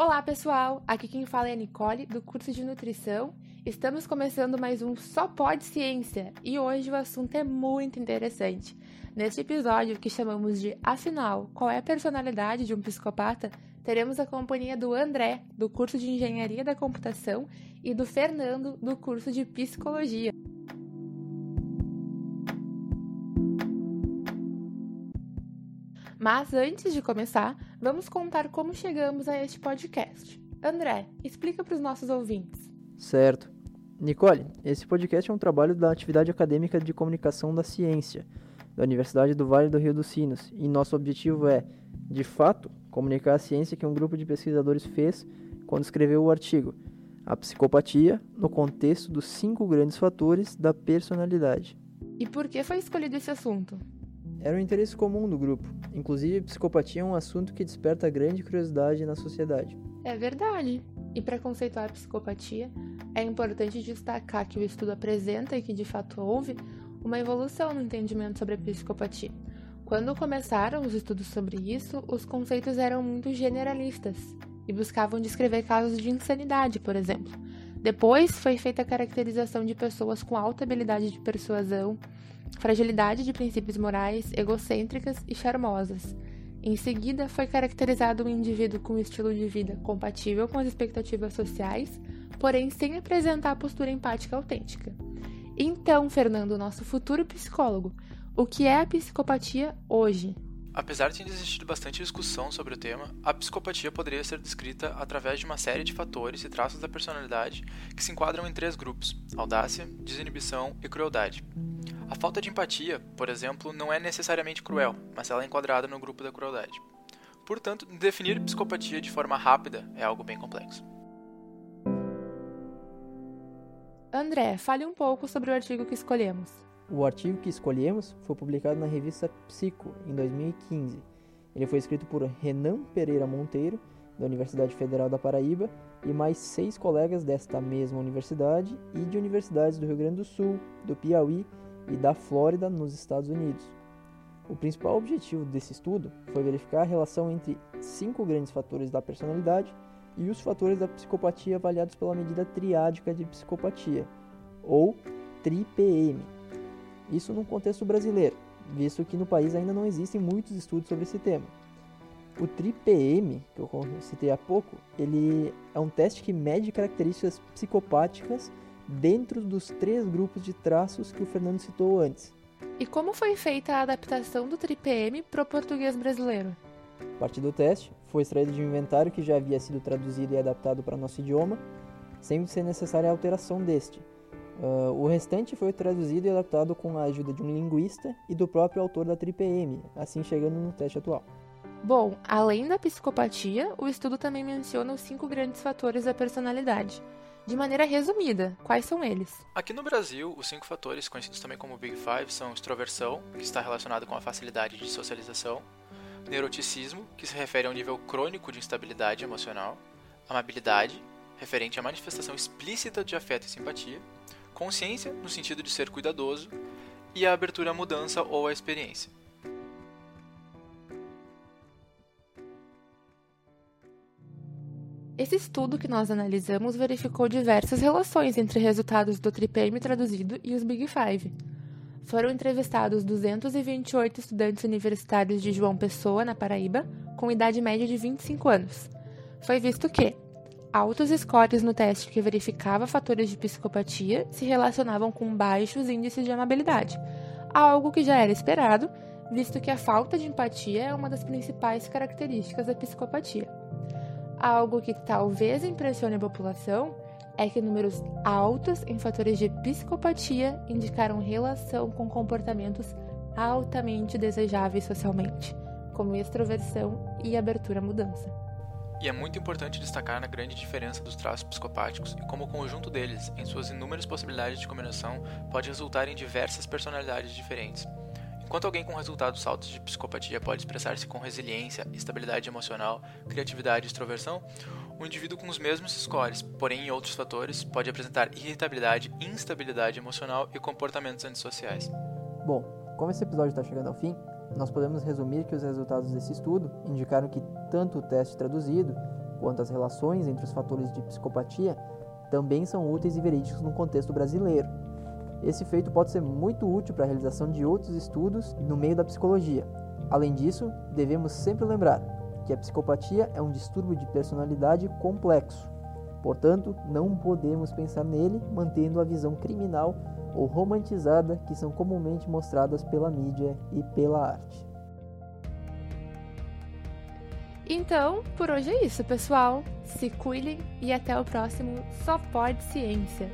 Olá, pessoal! Aqui quem fala é a Nicole, do curso de Nutrição. Estamos começando mais um Só Pode Ciência e hoje o assunto é muito interessante. Neste episódio, que chamamos de Afinal, qual é a personalidade de um psicopata? Teremos a companhia do André, do curso de Engenharia da Computação, e do Fernando, do curso de Psicologia. Mas antes de começar, vamos contar como chegamos a este podcast. André, explica para os nossos ouvintes. Certo. Nicole, esse podcast é um trabalho da atividade acadêmica de comunicação da ciência, da Universidade do Vale do Rio dos Sinos, e nosso objetivo é, de fato, comunicar a ciência que um grupo de pesquisadores fez quando escreveu o artigo A Psicopatia no contexto dos cinco grandes fatores da personalidade. E por que foi escolhido esse assunto? Era um interesse comum do grupo. Inclusive, psicopatia é um assunto que desperta grande curiosidade na sociedade. É verdade. E para conceituar a psicopatia, é importante destacar que o estudo apresenta e que de fato houve uma evolução no entendimento sobre a psicopatia. Quando começaram os estudos sobre isso, os conceitos eram muito generalistas e buscavam descrever casos de insanidade, por exemplo. Depois foi feita a caracterização de pessoas com alta habilidade de persuasão, fragilidade de princípios morais, egocêntricas e charmosas. Em seguida, foi caracterizado um indivíduo com um estilo de vida compatível com as expectativas sociais, porém sem apresentar a postura empática autêntica. Então, Fernando, nosso futuro psicólogo, o que é a psicopatia hoje? Apesar de existir bastante discussão sobre o tema, a psicopatia poderia ser descrita através de uma série de fatores e traços da personalidade que se enquadram em três grupos: audácia, desinibição e crueldade. A falta de empatia, por exemplo, não é necessariamente cruel, mas ela é enquadrada no grupo da crueldade. Portanto, definir psicopatia de forma rápida é algo bem complexo. André, fale um pouco sobre o artigo que escolhemos. O artigo que escolhemos foi publicado na revista Psico em 2015. Ele foi escrito por Renan Pereira Monteiro, da Universidade Federal da Paraíba, e mais seis colegas desta mesma universidade e de universidades do Rio Grande do Sul, do Piauí e da Flórida, nos Estados Unidos. O principal objetivo desse estudo foi verificar a relação entre cinco grandes fatores da personalidade e os fatores da psicopatia avaliados pela medida triádica de psicopatia, ou TRI-PM. Isso no contexto brasileiro, visto que no país ainda não existem muitos estudos sobre esse tema. O TRI-PM, que eu citei há pouco, ele é um teste que mede características psicopáticas dentro dos três grupos de traços que o Fernando citou antes. E como foi feita a adaptação do TRIPM para o português brasileiro? A partir do teste, foi extraído de um inventário que já havia sido traduzido e adaptado para nosso idioma, sem ser necessária a alteração deste. Uh, o restante foi traduzido e adaptado com a ajuda de um linguista e do próprio autor da TRIPM, assim chegando no teste atual. Bom, além da psicopatia, o estudo também menciona os cinco grandes fatores da personalidade, de maneira resumida, quais são eles? Aqui no Brasil, os cinco fatores, conhecidos também como Big Five, são extroversão, que está relacionado com a facilidade de socialização, neuroticismo, que se refere a um nível crônico de instabilidade emocional, amabilidade, referente à manifestação explícita de afeto e simpatia, consciência, no sentido de ser cuidadoso, e a abertura à mudança ou à experiência. Esse estudo que nós analisamos verificou diversas relações entre resultados do TRIPM traduzido e os Big Five. Foram entrevistados 228 estudantes universitários de João Pessoa, na Paraíba, com idade média de 25 anos. Foi visto que altos scores no teste que verificava fatores de psicopatia se relacionavam com baixos índices de amabilidade, algo que já era esperado, visto que a falta de empatia é uma das principais características da psicopatia. Algo que talvez impressione a população é que números altos em fatores de psicopatia indicaram relação com comportamentos altamente desejáveis socialmente, como extroversão e abertura à mudança. E é muito importante destacar a grande diferença dos traços psicopáticos e como o conjunto deles, em suas inúmeras possibilidades de combinação, pode resultar em diversas personalidades diferentes. Enquanto alguém com resultados altos de psicopatia pode expressar-se com resiliência, estabilidade emocional, criatividade e extroversão, o indivíduo com os mesmos scores, porém em outros fatores, pode apresentar irritabilidade, instabilidade emocional e comportamentos antissociais. Bom, como esse episódio está chegando ao fim, nós podemos resumir que os resultados desse estudo indicaram que tanto o teste traduzido quanto às relações entre os fatores de psicopatia também são úteis e verídicos no contexto brasileiro. Esse feito pode ser muito útil para a realização de outros estudos no meio da psicologia. Além disso, devemos sempre lembrar que a psicopatia é um distúrbio de personalidade complexo. Portanto, não podemos pensar nele mantendo a visão criminal ou romantizada que são comumente mostradas pela mídia e pela arte. Então, por hoje é isso, pessoal. Se cuidem e até o próximo Só Pode Ciência.